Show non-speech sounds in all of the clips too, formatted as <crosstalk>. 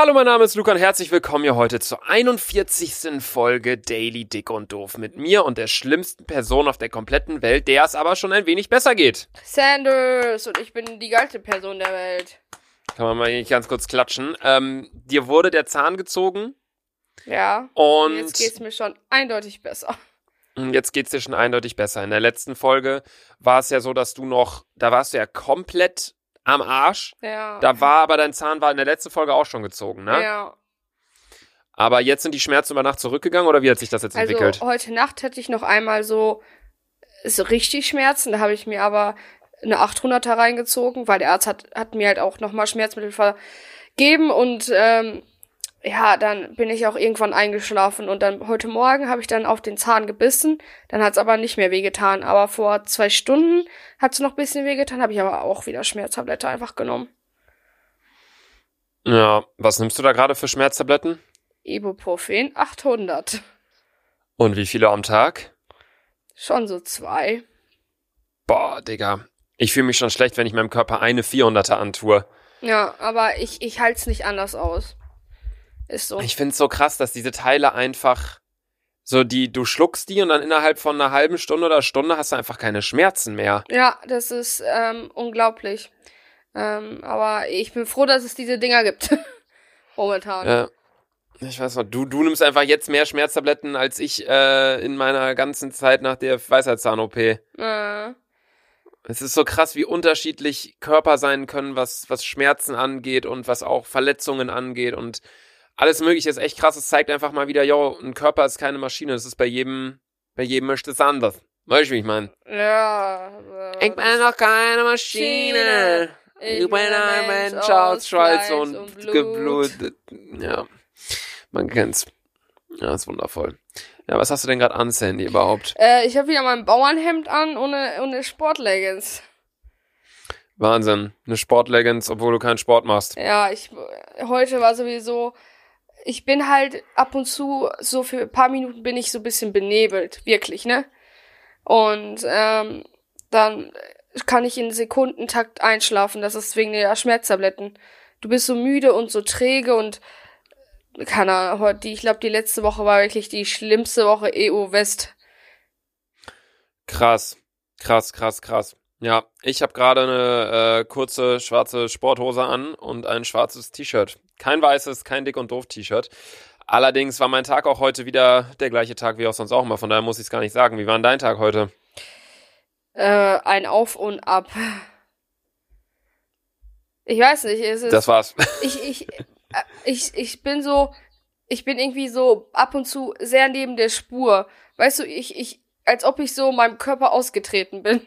Hallo, mein Name ist Luca und herzlich willkommen hier heute zur 41. Folge Daily Dick und Doof mit mir und der schlimmsten Person auf der kompletten Welt, der es aber schon ein wenig besser geht. Sanders und ich bin die geilste Person der Welt. Kann man mal ganz kurz klatschen. Ähm, dir wurde der Zahn gezogen Ja. und Jetzt geht's mir schon eindeutig besser. jetzt geht's dir schon eindeutig besser. In der letzten Folge war es ja so, dass du noch, da warst du ja komplett am Arsch. Ja. Da war aber dein Zahn war in der letzten Folge auch schon gezogen, ne? Ja. Aber jetzt sind die Schmerzen über Nacht zurückgegangen oder wie hat sich das jetzt Also entwickelt? heute Nacht hätte ich noch einmal so, so richtig Schmerzen. Da habe ich mir aber eine 800er reingezogen, weil der Arzt hat, hat mir halt auch nochmal Schmerzmittel vergeben und ähm, ja, dann bin ich auch irgendwann eingeschlafen und dann heute Morgen habe ich dann auf den Zahn gebissen. Dann hat es aber nicht mehr wehgetan. Aber vor zwei Stunden hat es noch ein bisschen wehgetan, habe ich aber auch wieder Schmerztablette einfach genommen. Ja, was nimmst du da gerade für Schmerztabletten? Ibuprofen 800. Und wie viele am Tag? Schon so zwei. Boah, Digga. Ich fühle mich schon schlecht, wenn ich meinem Körper eine 400er antue. Ja, aber ich, ich halte es nicht anders aus. Ist so. Ich find's so krass, dass diese Teile einfach so die, du schluckst die und dann innerhalb von einer halben Stunde oder Stunde hast du einfach keine Schmerzen mehr. Ja, das ist ähm, unglaublich. Ähm, aber ich bin froh, dass es diese Dinger gibt. <laughs> Momentan. Ja. Ich weiß noch, du, du nimmst einfach jetzt mehr Schmerztabletten als ich äh, in meiner ganzen Zeit nach der Weisheitszahn-OP. Äh, Es ist so krass, wie unterschiedlich Körper sein können, was, was Schmerzen angeht und was auch Verletzungen angeht und alles mögliche ist echt krass. Es zeigt einfach mal wieder, yo, ein Körper ist keine Maschine. Es ist bei jedem, bei jedem möchte es anders. Weißt du, wie ich meine? ja. Ich bin noch keine Maschine. Ich bin ein Mensch aus Schweiß und, Blut. Geblut. Ja, man kennt's. Ja, ist wundervoll. Ja, was hast du denn gerade an, Sandy, überhaupt? Äh, ich habe wieder mein Bauernhemd an ohne, ohne Sportleggings. Wahnsinn. Eine Sportleggings, obwohl du keinen Sport machst. Ja, ich heute war sowieso. Ich bin halt ab und zu, so für ein paar Minuten bin ich so ein bisschen benebelt, wirklich, ne? Und ähm, dann kann ich in Sekundentakt einschlafen. Das ist wegen der Schmerztabletten. Du bist so müde und so träge und keine Ahnung, ich glaube, die letzte Woche war wirklich die schlimmste Woche EU West. Krass, krass, krass, krass. Ja, ich habe gerade eine äh, kurze schwarze Sporthose an und ein schwarzes T-Shirt. Kein weißes, kein dick und doof T-Shirt. Allerdings war mein Tag auch heute wieder der gleiche Tag wie auch sonst auch immer. Von daher muss ich es gar nicht sagen. Wie war denn dein Tag heute? Äh, ein Auf und Ab. Ich weiß nicht, es ist. Das war's. <laughs> ich, ich, äh, ich, ich bin so, ich bin irgendwie so ab und zu sehr neben der Spur. Weißt du, ich, ich, als ob ich so meinem Körper ausgetreten bin.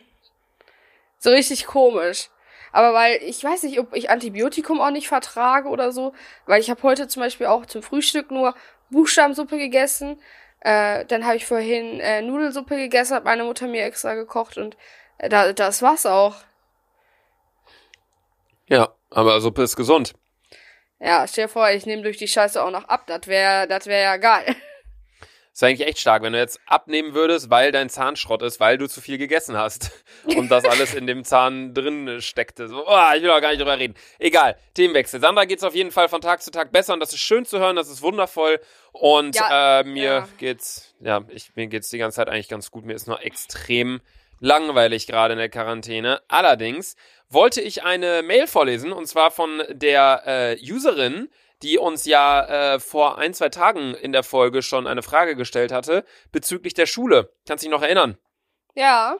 So richtig komisch. Aber weil, ich weiß nicht, ob ich Antibiotikum auch nicht vertrage oder so, weil ich habe heute zum Beispiel auch zum Frühstück nur Buchstabensuppe gegessen. Äh, dann habe ich vorhin äh, Nudelsuppe gegessen, hat meine Mutter mir extra gekocht und äh, da, das war's auch. Ja, aber Suppe ist gesund. Ja, stell dir vor, ich nehme durch die Scheiße auch noch ab. Das wäre das wär ja geil. <laughs> Ist eigentlich echt stark, wenn du jetzt abnehmen würdest, weil dein Zahn Schrott ist, weil du zu viel gegessen hast <laughs> und das alles in dem Zahn drin steckte. So, oh, ich will auch gar nicht drüber reden. Egal, Themenwechsel. Sandra geht's auf jeden Fall von Tag zu Tag besser und das ist schön zu hören, das ist wundervoll und Ja, äh, mir ja. geht's, ja, ich, mir geht's die ganze Zeit eigentlich ganz gut. Mir ist nur extrem langweilig gerade in der Quarantäne. Allerdings wollte ich eine Mail vorlesen und zwar von der äh, Userin, die uns ja äh, vor ein, zwei Tagen in der Folge schon eine Frage gestellt hatte bezüglich der Schule. Kannst dich noch erinnern? Ja.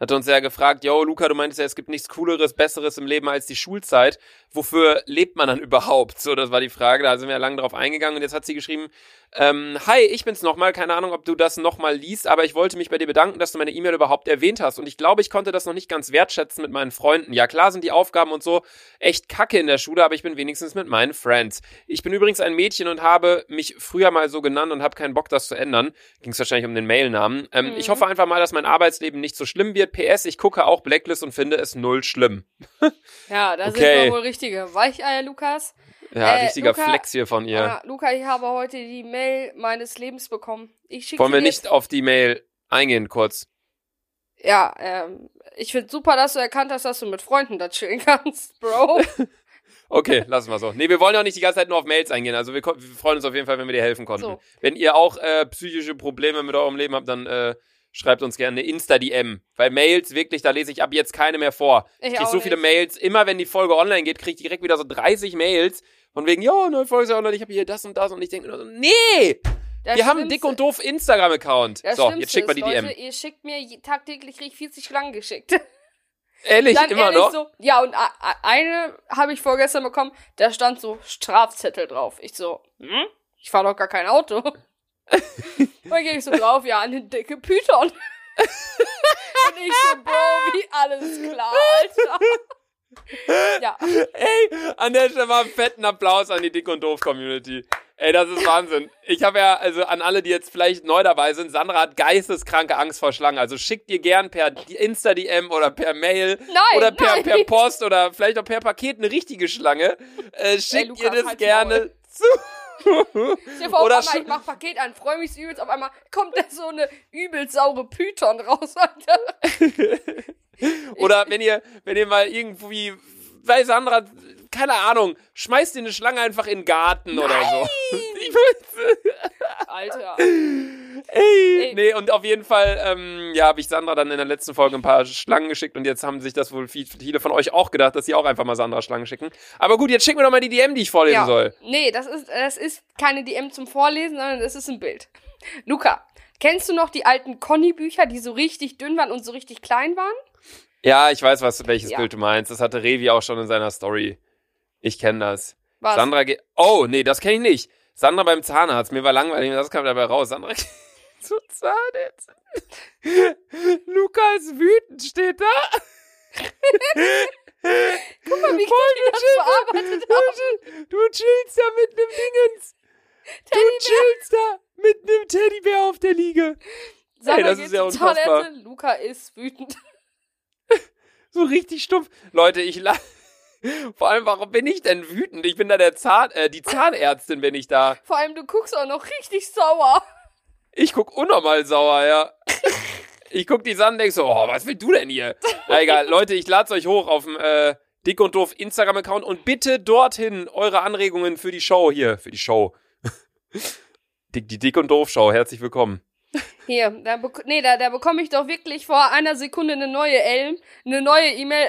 Hatte uns ja gefragt, yo, Luca, du meintest ja, es gibt nichts Cooleres, Besseres im Leben als die Schulzeit. Wofür lebt man dann überhaupt? So, das war die Frage, da sind wir ja lange drauf eingegangen und jetzt hat sie geschrieben, ähm, hi, ich bin's nochmal, keine Ahnung, ob du das nochmal liest, aber ich wollte mich bei dir bedanken, dass du meine E-Mail überhaupt erwähnt hast und ich glaube, ich konnte das noch nicht ganz wertschätzen mit meinen Freunden. Ja, klar sind die Aufgaben und so echt kacke in der Schule, aber ich bin wenigstens mit meinen Friends. Ich bin übrigens ein Mädchen und habe mich früher mal so genannt und habe keinen Bock, das zu ändern. Ging es wahrscheinlich um den Mailnamen. Ähm, Mhm. Ich hoffe einfach mal, dass mein Arbeitsleben nicht so schlimm wird. PS, ich gucke auch Blacklist und finde es null schlimm. Ja, da Okay. sind wir wohl richtige Weicheier, Lukas. Ja, Äh, richtiger Luca- Flex hier von ihr. Ja, Luca, ich habe heute die Mail meines Lebens bekommen. Ich schicke Wollen wir nicht auf die Mail eingehen kurz? Ja, ähm, ich finde super, dass du erkannt hast, dass du mit Freunden da chillen kannst, <laughs> Bro. <laughs> Okay, lassen wir so. Nee, wir wollen ja auch nicht die ganze Zeit nur auf Mails eingehen. Also wir, wir freuen uns auf jeden Fall, wenn wir dir helfen konnten. So. Wenn ihr auch äh, psychische Probleme mit eurem Leben habt, dann äh, schreibt uns gerne eine Insta-DM. Weil Mails, wirklich, da lese ich ab jetzt keine mehr vor. Ich Ich krieg auch so viele nicht. Mails. Immer wenn die Folge online geht, krieg ich direkt wieder so 30 Mails. Von wegen, ja, neue Folge ist ja online, ich habe hier das und das. Und ich denke nur so, nee! Das wir haben einen dick und doof Instagram-Account. So, jetzt schickt mal die ist, DM. Leute, ihr schickt mir tagtäglich krieg ich 40 Schlangen geschickt. <laughs> Ehrlich, Dann immer ehrlich noch? so, ja, und eine habe ich vorgestern bekommen, da stand so Strafzettel drauf. Ich so, hm? Ich fahre doch gar kein Auto. <laughs> dann gehe ich so drauf, ja, eine dicke Python. <laughs> und ich so, Bro, wie alles klar, Alter. <laughs> ja, Ey, an der Stelle mal einen fetten Applaus an die Dick und Doof Community. Ey, das ist Wahnsinn. Ich habe ja, also an alle, die jetzt vielleicht neu dabei sind, Sandra hat geisteskranke Angst vor Schlangen. Also schickt ihr gern per Insta-DM oder per Mail Nein, oder per, nein. per Post oder vielleicht auch per Paket eine richtige Schlange. Äh, schickt Lukas, ihr das halt's gerne zu. <laughs> Vor, Oder auf einmal, ich mach Paket an, freue mich übelst, auf einmal kommt da so eine übelst saure Python raus, <laughs> Alter. Oder wenn ihr, wenn ihr mal irgendwie, weil Sandra, keine Ahnung, schmeißt ihr eine Schlange einfach in den Garten oder so. <laughs> Alter. Ey, Ey. nee, und auf jeden Fall, ähm, ja, habe ich Sandra dann in der letzten Folge ein paar Schlangen geschickt und jetzt haben sich das wohl viel- viele von euch auch gedacht, dass sie auch einfach mal Sandra Schlangen schicken. Aber gut, jetzt schick mir doch mal die DM, die ich vorlesen Ja. soll. Nee, das ist, das ist keine DM zum Vorlesen, sondern das ist ein Bild. Luca, kennst du noch die alten Conny-Bücher, die so richtig dünn waren und so richtig klein waren? Ja, ich weiß, was, welches Ja. Bild du meinst. Das hatte Revi auch schon in seiner Story. Ich kenne das. Was? Sandra geht. Oh, nee, das kenne ich nicht. Sandra beim Zahnarzt. Mir war langweilig, das kam dabei raus. Sandra <laughs> geht zu Zahnarzt. Luca ist wütend, steht da. Guck mal, wie gut die das bearbeitet haben. Du chillst da mit nem Dingens. Du chillst da mit nem Teddybär auf der Liege. Sag Ey, mal, das geht ist ja unfassbar. Luca ist wütend. <laughs> So richtig stumpf. Leute, ich la Vor allem, warum bin ich denn wütend? Ich bin da der Zahn, äh, die Zahnärztin bin ich da. Vor allem, du guckst auch noch richtig sauer. Ich guck unnormal sauer, ja. Ich guck die an und denk so, oh, was willst du denn hier? Na egal, Leute, ich lad's euch hoch auf dem äh, Dick und Doof Instagram-Account und bitte dorthin eure Anregungen für die Show hier. Für die Show. <laughs> Dick, die Dick und Doof Show, herzlich willkommen. Hier, da, nee, da, da bekomme ich doch wirklich vor einer Sekunde eine neue Elm, eine neue E-Mail,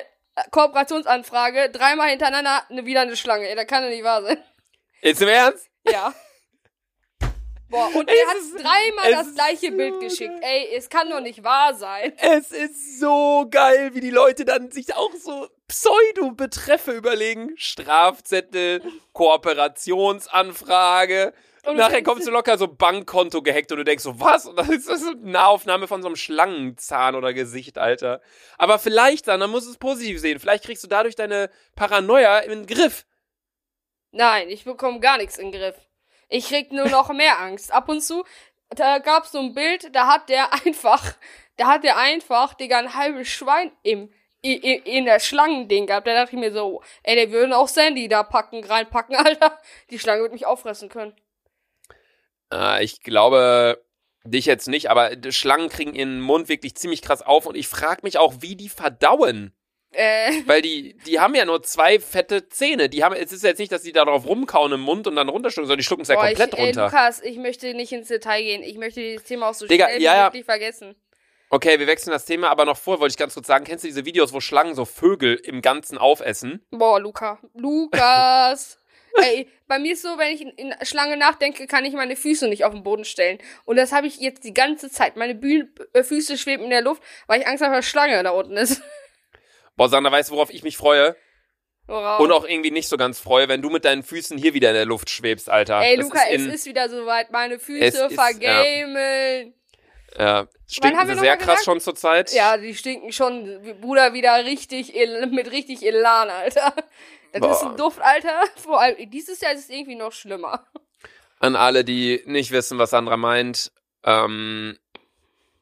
Kooperationsanfrage, dreimal hintereinander eine, wieder eine Schlange. Ey, das kann doch nicht wahr sein. Jetzt im Ernst? Ja. <laughs> Boah, und er hat dreimal das gleiche so Bild geschickt. Ey, es kann doch nicht wahr sein. Es ist so geil, wie die Leute dann sich auch so Pseudo-Betreffe überlegen. Strafzettel, Kooperationsanfrage. Und Nachher kommst du locker so Bankkonto gehackt und du denkst so, was? Und das ist eine Nahaufnahme von so einem Schlangenzahn oder Gesicht, Alter. Aber vielleicht dann, dann musst du es positiv sehen. Vielleicht kriegst du dadurch deine Paranoia in den Griff. Nein, ich bekomme gar nichts in den Griff. Ich krieg nur noch mehr Angst. Ab und zu, da gab's so ein Bild, da hat der einfach, da hat der einfach, Digga, ein halbes Schwein im, in der Schlangending gehabt. Da dachte ich mir so, ey, der würden auch Sandy da packen, reinpacken, <laughs> Alter. Die Schlange wird mich auffressen können. Äh, ich glaube, dich jetzt nicht, aber Schlangen kriegen ihren Mund wirklich ziemlich krass auf und ich frage mich auch, wie die verdauen. Äh, Weil die, die haben ja nur zwei fette Zähne. Die haben, es ist jetzt nicht, dass die da drauf rumkauen im Mund und dann runterschlucken, sondern die schlucken es ja komplett ich, ey, runter. Lukas, ich möchte nicht ins Detail gehen. Ich möchte dieses Thema auch so Digga, schnell wie ja. möglich vergessen. Okay, wir wechseln das Thema, aber noch vor wollte ich ganz kurz sagen, kennst du diese Videos, wo Schlangen so Vögel im Ganzen aufessen? Boah, Luca. Lukas. Ey, bei mir ist so, wenn ich in, Schlange nachdenke, kann ich meine Füße nicht auf den Boden stellen. Und das habe ich jetzt die ganze Zeit. Meine Bühne, äh, Füße schweben in der Luft, weil ich Angst habe, dass Schlange da unten ist. <laughs> Boah, Sandra, weißt du, worauf ich mich freue? Worauf? Und auch irgendwie nicht so ganz freue, wenn du mit deinen Füßen hier wieder in der Luft schwebst, Alter. Ey, Das Luca, ist es in, ist wieder soweit. Meine Es Füße ist, ja. Ja, stinken sie sehr krass schon zur Zeit. Ja, die stinken schon, Bruder, wieder richtig, mit richtig Elan, Alter. Das ist Boah. ein Duft, Alter. <laughs> Vor allem, dieses Jahr ist es irgendwie noch schlimmer. An alle, die nicht wissen, was Sandra meint. Ähm,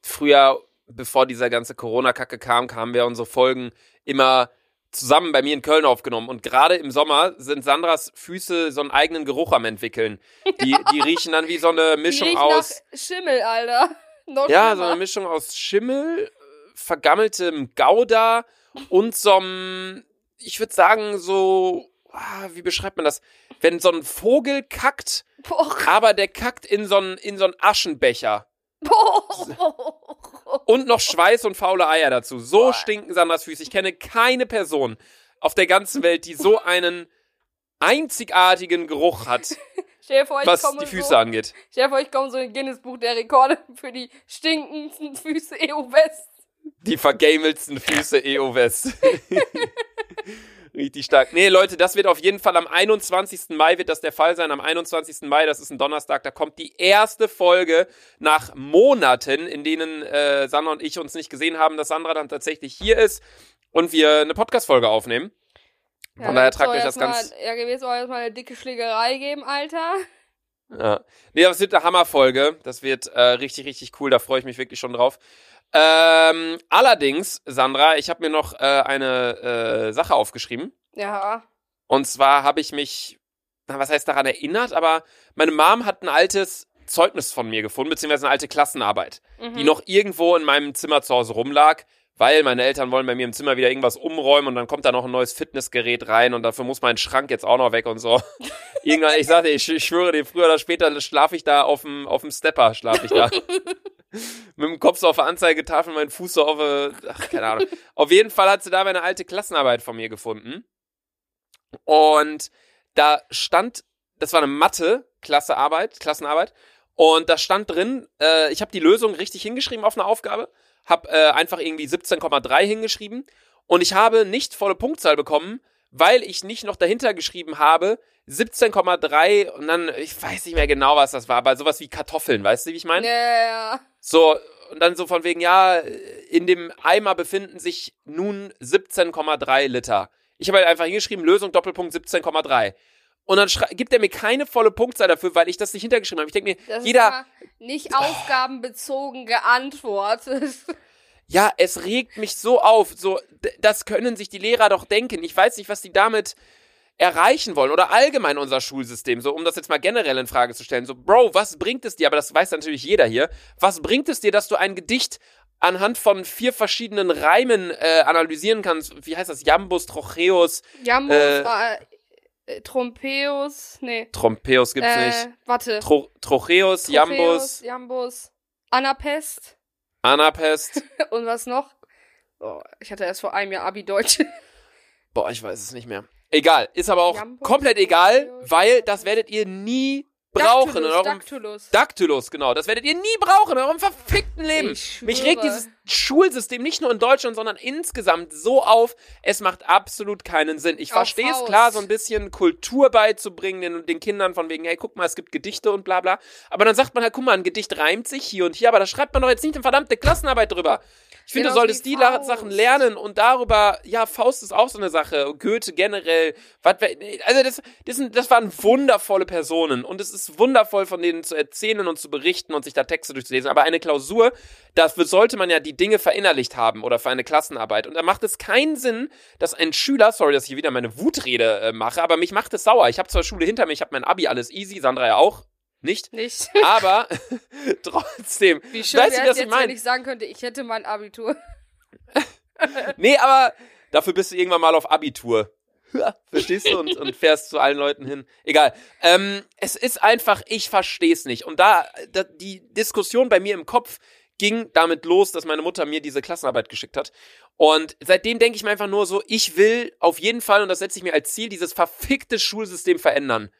früher, bevor dieser ganze Corona-Kacke kam, kamen wir unsere Folgen immer zusammen bei mir in Köln aufgenommen. Und gerade im Sommer sind Sandras Füße so einen eigenen Geruch am entwickeln. Die, <laughs> die riechen dann wie so eine Mischung aus. Schimmel, Alter. <laughs> Noch Ja, so schlimmer. eine Mischung aus Schimmel, vergammeltem Gouda und so einem, ich würde sagen, so ah, wie beschreibt man das? Wenn so ein Vogel kackt, Boah. aber der kackt in so einen, in so einen Aschenbecher. Boah. Und noch Schweiß und faule Eier dazu. So Boah. stinken Sandras Füße. Ich kenne keine Person auf der ganzen Welt, die so einen einzigartigen Geruch hat, <laughs> vor, was die Füße so, angeht. Stell dir vor, ich komme so in Guinness Buch der Rekorde für die stinkendsten Füße EU West. Die vergamelsten Füße EO West. <laughs> Richtig stark. Nee, Leute, das wird auf jeden Fall am 21. Mai wird das der Fall sein. Am 21. Mai, das ist ein Donnerstag, da kommt die erste Folge nach Monaten, in denen äh, Sandra und ich uns nicht gesehen haben, dass Sandra dann tatsächlich hier ist und wir eine Podcast-Folge aufnehmen. Von daher tragt euch das ganz. Ja, gewesen soll jetzt mal eine dicke Schlägerei geben, Alter. Ja. Nee, aber es wird eine Hammerfolge. Das wird äh, richtig, richtig cool. Da freue ich mich wirklich schon drauf. Ähm, allerdings, Sandra, ich habe mir noch äh, eine äh, Sache aufgeschrieben. Ja. Und zwar habe ich mich, na, was heißt daran erinnert, aber meine Mom hat ein altes Zeugnis von mir gefunden, beziehungsweise eine alte Klassenarbeit, Mhm. die noch irgendwo in meinem Zimmer zu Hause rumlag, weil meine Eltern wollen bei mir im Zimmer wieder irgendwas umräumen und dann kommt da noch ein neues Fitnessgerät rein und dafür muss mein Schrank jetzt auch noch weg und so. <laughs> Irgendwann, ich sagte, ich, ich schwöre dir, früher oder später schlafe ich da auf dem, auf dem Stepper, schlafe ich da. <laughs> Mit dem Kopf so auf der Anzeigetafel, mein Fuß so auf, äh, ach, keine Ahnung. Auf jeden Fall hat sie da meine alte Klassenarbeit von mir gefunden. Und da stand, das war eine Mathe-Klassearbeit, Klassenarbeit. Und da stand drin, äh, ich habe die Lösung richtig hingeschrieben auf eine Aufgabe, habe äh, einfach irgendwie 17,3 hingeschrieben und ich habe nicht volle Punktzahl bekommen, weil ich nicht noch dahinter geschrieben habe 17,3 und dann, ich weiß nicht mehr genau, was das war, aber sowas wie Kartoffeln, weißt du, wie ich meine? Ja, ja. So, und dann so von wegen, ja, in dem Eimer befinden sich nun 17,3 Liter. Ich habe halt einfach hingeschrieben, Lösung Doppelpunkt 17,3. Und dann gibt er mir keine volle Punktzahl dafür, weil ich das nicht hintergeschrieben habe. Ich denke mir, Das jeder, nicht aufgabenbezogen geantwortet. ja, es regt mich so auf. So, das können sich die Lehrer doch denken. Ich weiß nicht, was die damit erreichen wollen oder allgemein unser Schulsystem, so um das jetzt mal generell in Frage zu stellen. So, Bro, was bringt es dir, aber das weiß natürlich jeder hier, was bringt es dir, dass du ein Gedicht anhand von vier verschiedenen Reimen äh, analysieren kannst? Wie heißt das? Jambus, Trocheus, Jambus, Äh, äh, äh, Trompeus, nee. Trompeus gibt's äh, nicht. Warte. Tro Trocheus, Tropeus, Jambus, Jambus, Anapest Anapest. <laughs> und was noch? Oh, ich hatte erst vor einem Jahr Abi-Deutsch. Boah, ich weiß es nicht mehr. Egal, ist aber auch Jambus, komplett egal, weil das werdet ihr nie brauchen in Dactylus, eurem Dactylus. Dactylus, genau. Das werdet ihr nie brauchen in eurem verfickten Leben. Ich Mich regt dieses Schulsystem nicht nur in Deutschland, sondern insgesamt so auf. Es macht absolut keinen Sinn. Ich verstehe es klar, so ein bisschen Kultur beizubringen den, den Kindern von wegen, hey, guck mal, es gibt Gedichte und bla bla. Aber dann sagt man halt, guck mal, ein Gedicht reimt sich hier und hier, aber da schreibt man doch jetzt nicht eine verdammte Klassenarbeit drüber. Ich finde, du Genauso solltest die Faust. Sachen lernen und darüber, ja, Faust ist auch so eine Sache, Goethe generell, was, also das, das, sind, das waren wundervolle Personen und es ist wundervoll von denen zu erzählen und zu berichten und sich da Texte durchzulesen, aber eine Klausur, dafür sollte man ja die Dinge verinnerlicht haben oder für eine Klassenarbeit und da macht es keinen Sinn, dass ein Schüler, sorry, dass ich hier wieder meine Wutrede äh, mache, aber mich macht es sauer. Ich habe zwar Schule hinter mir, ich habe mein Abi, alles easy, Sandra ja auch, nicht, Nicht. <laughs> aber <laughs> trotzdem, Wie schön Weißt du, was es ich jetzt, mein? wenn ich sagen könnte, ich hätte mein Abitur. <laughs> Nee, aber dafür bist du irgendwann mal auf Abitur. Verstehst du? Und, und fährst zu allen Leuten hin. Egal. Ähm, es ist einfach, ich versteh's nicht. Und da, da, die Diskussion bei mir im Kopf ging damit los, dass meine Mutter mir diese Klassenarbeit geschickt hat. Und seitdem denke ich mir einfach nur so, ich will auf jeden Fall, und das setze ich mir als Ziel, dieses verfickte Schulsystem verändern.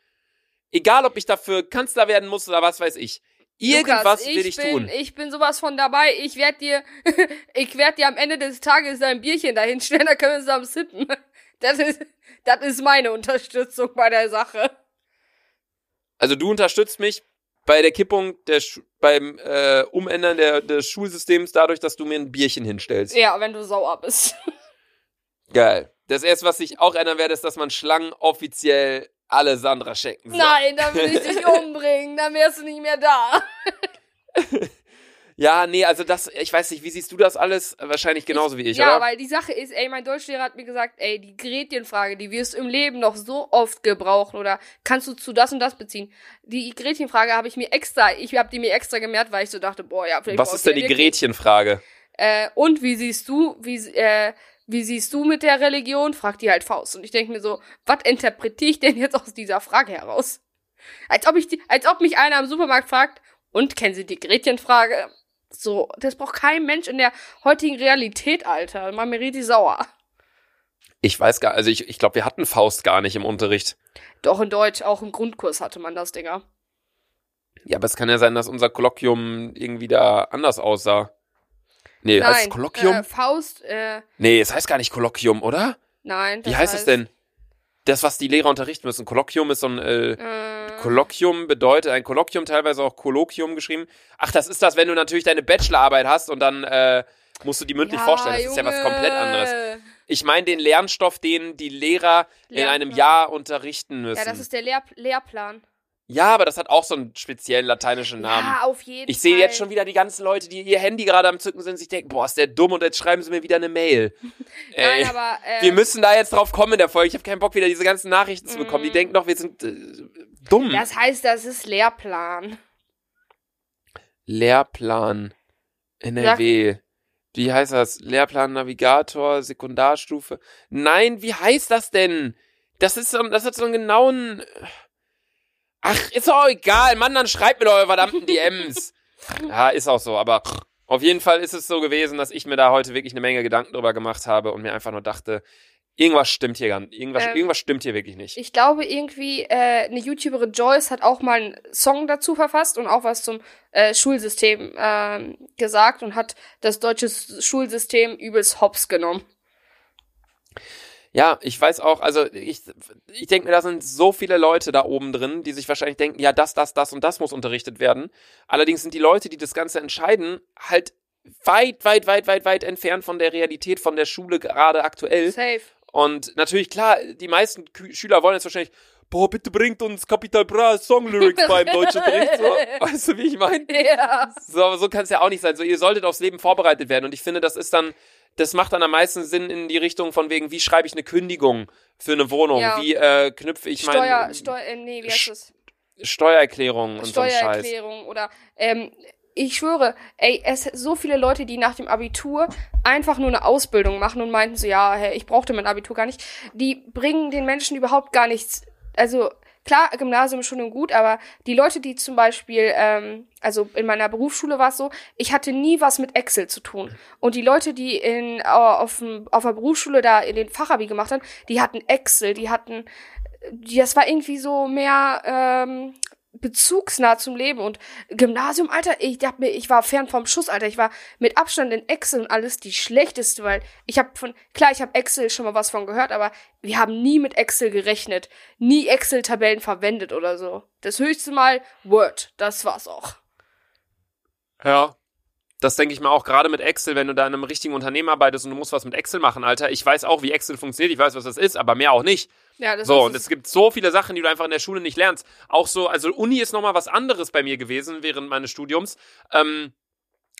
Egal, ob ich dafür Kanzler werden muss oder was weiß ich. Irgendwas Lukas, will ich bin, tun. Ich bin sowas von dabei. Ich werd dir, <laughs> ich werd dir am Ende des Tages ein Bierchen dahinstellen, da können wir zusammen sippen. <laughs> Das ist, das ist meine Unterstützung bei der Sache. Also du unterstützt mich bei der Kippung der Schu beim äh, Umändern der, des Schulsystems dadurch, dass du mir ein Bierchen hinstellst. Ja, wenn du sauer bist. <laughs> Geil. Das erste, was ich auch ändern werde, ist, dass man Schlangen offiziell alle Sandra schenken soll. Nein, dann will ich dich <laughs> umbringen, dann wärst du nicht mehr da. <laughs> Ja, nee, also das, ich weiß nicht, wie siehst du das alles? Wahrscheinlich genauso wie ich, ja, oder? weil die Sache ist, ey, mein Deutschlehrer hat mir gesagt, ey, die Gretchenfrage, die wirst du im Leben noch so oft gebrauchen oder kannst du zu das und das beziehen. Die Gretchenfrage habe ich mir extra, ich habe die mir extra gemerkt, weil ich so dachte, boah, ja, vielleicht was ist ich denn die ja. Gretchenfrage? Äh, und wie siehst du, wie, äh, wie siehst du mit der Religion? fragt die halt Faust. Und ich denke mir so, was interpretiere ich denn jetzt aus dieser Frage heraus? Als ob ich die, als ob mich einer im Supermarkt fragt, und kennen Sie die Gretchenfrage? So, das braucht kein Mensch in der heutigen Realität, Alter. Mach mir richtig sauer. Ich weiß gar, also ich, ich glaube, wir hatten Faust gar nicht im Unterricht. Doch in Deutsch, auch im Grundkurs hatte man das, Dinger. Ja, aber es kann ja sein, dass unser Kolloquium irgendwie da anders aussah. Nee, Nein, heißt es Kolloquium? Äh, Faust, äh, nee, es heißt gar nicht Kolloquium, oder? nein. Wie das heißt es denn? Das, was die Lehrer unterrichten müssen. Kolloquium ist so ein äh, Äh, Kolloquium bedeutet, ein Kolloquium teilweise auch Kolloquium geschrieben. Ach, das ist das, wenn du natürlich deine Bachelorarbeit hast und dann äh, musst du die mündlich vorstellen. Das ist ja was komplett anderes. Ich meine den Lernstoff, den die Lehrer in Lehrplan. einem Jahr unterrichten müssen. Ja, das ist der Lehr Lehrplan. Ja, aber das hat auch so einen speziellen lateinischen Namen. Ja, auf jeden Ich sehe Fall. jetzt schon wieder die ganzen Leute, die ihr Handy gerade am Zücken sind, sich denken, boah, ist der dumm und jetzt schreiben sie mir wieder eine Mail. <laughs> Ey, Nein, aber, äh, wir müssen da jetzt drauf kommen in der Folge. Ich habe keinen Bock, wieder diese ganzen Nachrichten zu bekommen. Die denken doch, wir sind äh, dumm. Das heißt, das ist Lehrplan. Lehrplan NRW. Wie heißt das? Lehrplan Navigator, Sekundarstufe. Nein, wie heißt das denn? Das ist das hat so einen genauen. Ach, ist doch egal, Mann, dann schreibt mir doch eure verdammten DMs. ja, ist auch so, aber auf jeden Fall ist es so gewesen, dass ich mir da heute wirklich eine Menge Gedanken drüber gemacht habe und mir einfach nur dachte, irgendwas stimmt hier gar nicht. Irgendwas, Ähm, irgendwas stimmt hier wirklich nicht. Ich glaube irgendwie, äh, eine YouTuberin Joyce hat auch mal einen Song dazu verfasst und auch was zum äh, Schulsystem ähm, gesagt und hat das deutsche Schulsystem übelst hops genommen. Ja, ich weiß auch, also ich, ich denke mir, da sind so viele Leute da oben drin, die sich wahrscheinlich denken, ja, das, das, das und das muss unterrichtet werden. Allerdings sind die Leute, die das Ganze entscheiden, halt weit, weit, weit, weit, weit entfernt von der Realität, von der Schule gerade aktuell. Safe. Und natürlich, klar, die meisten Schüler wollen jetzt wahrscheinlich, boah, bitte bringt uns Capital Bra Song Lyrics <laughs> beim Deutschunterricht. So, weißt du, wie ich meine? Ja. So, aber so kann es ja auch nicht sein. So, ihr solltet aufs Leben vorbereitet werden. Und ich finde, das ist dann, das macht dann am meisten Sinn in die Richtung von wegen, wie schreibe ich eine Kündigung für eine Wohnung? Ja. Wie äh, knüpfe ich Steuer, meine Steuer, äh, nee, wie heißt es? Steuererklärung und so? Steuererklärung oder ähm, ich schwöre, ey, es so viele Leute, die nach dem Abitur einfach nur eine Ausbildung machen und meinten so, ja, hey, ich brauchte mein Abitur gar nicht. Die bringen den Menschen überhaupt gar nichts. Also klar, Gymnasium schon und gut, aber die Leute, die zum Beispiel, ähm, also in meiner Berufsschule war es so, ich hatte nie was mit Excel zu tun. Und die Leute, die in auf, auf der Berufsschule da in den Fachabi gemacht haben, die hatten Excel, die hatten die- das war irgendwie so mehr ähm, bezugsnah zum Leben und Gymnasium, Alter, ich hab mir, ich war fern vom Schuss, Alter, ich war mit Abstand in Excel und alles die schlechteste, weil ich habe von, klar, ich habe Excel schon mal was von gehört, aber wir haben nie mit Excel gerechnet, nie Excel-Tabellen verwendet oder so. Das höchste Mal Word, das war's auch. Ja. Das denke ich mir auch gerade mit Excel, wenn du da in einem richtigen Unternehmen arbeitest und du musst was mit Excel machen, Alter. Ich weiß auch, wie Excel funktioniert, ich weiß, was das ist, aber mehr auch nicht. Ja, das So, und es gibt so viele Sachen, die du einfach in der Schule nicht lernst. Auch so, also Uni ist nochmal was anderes bei mir gewesen während meines Studiums. Ähm,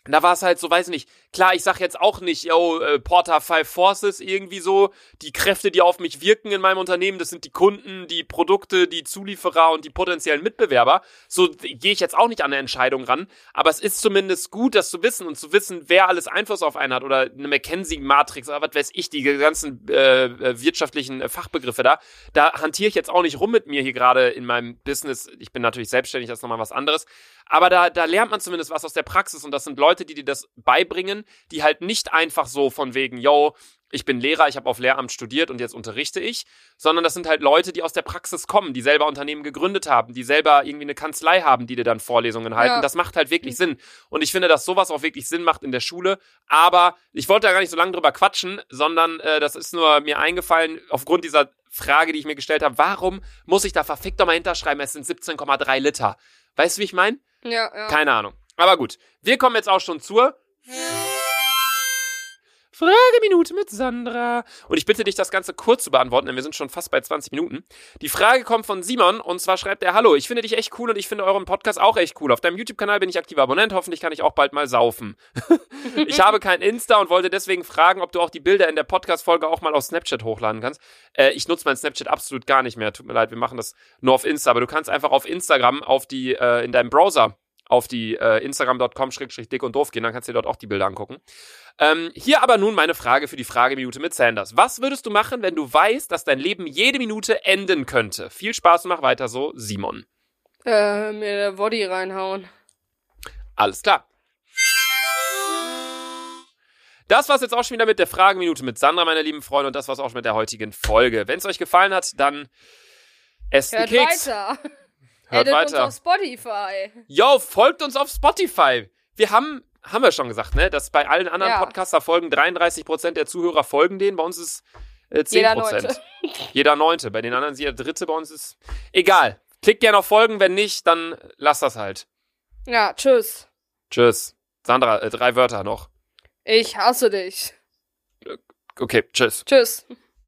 da war es halt so, weiß nicht, klar, ich sag jetzt auch nicht, yo, äh, Porter Five Forces irgendwie so, die Kräfte, die auf mich wirken in meinem Unternehmen, das sind die Kunden, die Produkte, die Zulieferer und die potenziellen Mitbewerber. So gehe ich jetzt auch nicht an eine Entscheidung ran, aber es ist zumindest gut, das zu wissen und zu wissen, wer alles Einfluss auf einen hat oder eine McKenzie-Matrix oder was weiß ich, die ganzen äh, äh, wirtschaftlichen äh, Fachbegriffe da. Da hantiere ich jetzt auch nicht rum mit mir hier gerade in meinem Business. Ich bin natürlich selbstständig, das ist nochmal was anderes. Aber da, da lernt man zumindest was aus der Praxis und das sind Leute, die dir das beibringen, die halt nicht einfach so von wegen, yo, ich bin Lehrer, ich habe auf Lehramt studiert und jetzt unterrichte ich, sondern das sind halt Leute, die aus der Praxis kommen, die selber Unternehmen gegründet haben, die selber irgendwie eine Kanzlei haben, die dir dann Vorlesungen halten. Ja. Das macht halt wirklich Sinn. Und ich finde, dass sowas auch wirklich Sinn macht in der Schule. Aber ich wollte da gar nicht so lange drüber quatschen, sondern äh, das ist nur mir eingefallen aufgrund dieser Frage, die ich mir gestellt habe. Warum muss ich da verfickt doch mal hinterschreiben, es sind 17,3 Liter? Weißt du, wie ich meine? Ja, ja. Keine Ahnung. Aber gut, wir kommen jetzt auch schon zur Frageminute mit Sandra. Und ich bitte dich, das Ganze kurz zu beantworten, denn wir sind schon fast bei 20 Minuten. Die Frage kommt von Simon und zwar schreibt er, Hallo, ich finde dich echt cool und ich finde euren Podcast auch echt cool. Auf deinem YouTube-Kanal bin ich aktiver Abonnent, hoffentlich kann ich auch bald mal saufen. <laughs> ich habe kein Insta und wollte deswegen fragen, ob du auch die Bilder in der Podcast-Folge auch mal auf Snapchat hochladen kannst. Äh, ich nutze mein Snapchat absolut gar nicht mehr, tut mir leid, wir machen das nur auf Insta, aber du kannst einfach auf Instagram auf die, äh, in deinem Browser auf die äh, Instagram.com-dick und doof gehen, dann kannst du dir dort auch die Bilder angucken. Ähm, hier aber nun meine Frage für die Frageminute mit Sanders. Was würdest du machen, wenn du weißt, dass dein Leben jede Minute enden könnte? Viel Spaß und mach weiter so, Simon. Äh, mir der Body reinhauen. Alles klar. Das war's jetzt auch schon wieder mit der Frageminute mit Sandra, meine lieben Freunde, und das war's auch schon mit der heutigen Folge. Wenn es euch gefallen hat, dann esst Hört Keks. weiter. Hört Addet weiter. uns auf Spotify. Yo, folgt uns auf Spotify. Wir haben, haben wir schon gesagt, ne, dass bei allen anderen Ja. Podcaster-Folgen 33% der Zuhörer folgen denen. Bei uns ist äh, 10%. Jeder Neunte. <laughs> Jeder Neunte. Bei den anderen ist jeder Dritte. Bei uns ist egal. Klickt gerne auf Folgen. Wenn nicht, dann lasst das halt. Ja, tschüss. Tschüss. Sandra, äh, drei Wörter noch. Ich hasse dich. Okay, tschüss. Tschüss.